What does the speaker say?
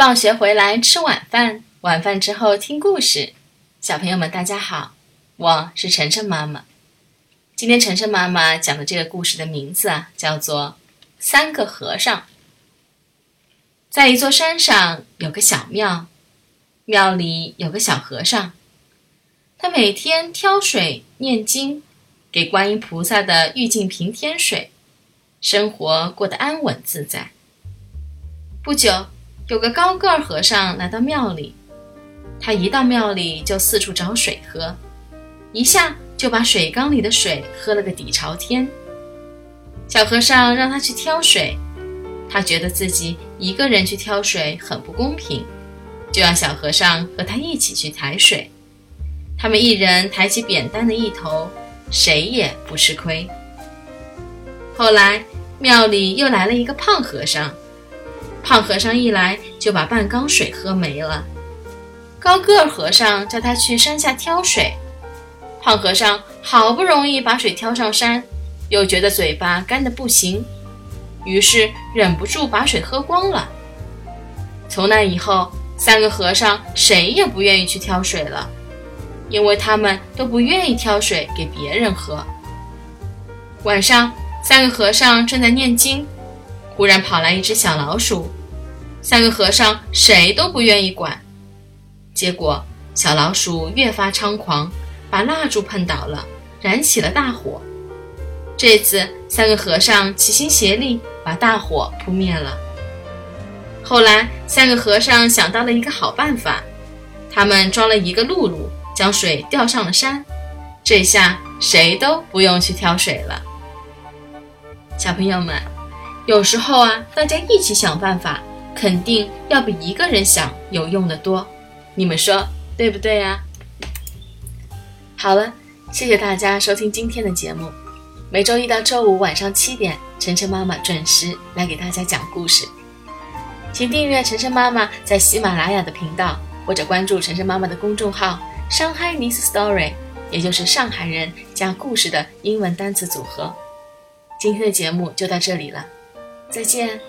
放学回来吃晚饭，晚饭之后听故事。小朋友们，大家好，我是晨晨妈妈。今天晨晨妈妈讲的这个故事的名字啊，叫做《三个和尚》。在一座山上有个小庙，庙里有个小和尚，他每天挑水念经，给观音菩萨的玉净瓶添水，生活过得安稳自在。不久。有个高个儿和尚来到庙里，他一到庙里就四处找水喝，一下就把水缸里的水喝了个底朝天。小和尚让他去挑水，他觉得自己一个人去挑水很不公平，就让小和尚和他一起去抬水。他们一人抬起扁担的一头，谁也不吃亏。后来庙里又来了一个胖和尚。胖和尚一来就把半缸水喝没了。高个和尚叫他去山下挑水，胖和尚好不容易把水挑上山，又觉得嘴巴干得不行，于是忍不住把水喝光了。从那以后，三个和尚谁也不愿意去挑水了，因为他们都不愿意挑水给别人喝。晚上，三个和尚正在念经。忽然跑来一只小老鼠，三个和尚谁都不愿意管，结果小老鼠越发猖狂，把蜡烛碰倒了，燃起了大火。这次三个和尚齐心协力，把大火扑灭了。后来三个和尚想到了一个好办法，他们装了一个辘轳，将水吊上了山，这下谁都不用去挑水了。小朋友们。有时候啊，大家一起想办法，肯定要比一个人想有用的多。你们说对不对呀？好了，谢谢大家收听今天的节目。每周一到周五晚上七点，晨晨妈妈准时来给大家讲故事。请订阅晨晨妈妈在喜马拉雅的频道，或者关注晨晨妈妈的公众号“上海 n i s Story”，也就是上海人加故事的英文单词组合。今天的节目就到这里了。再见。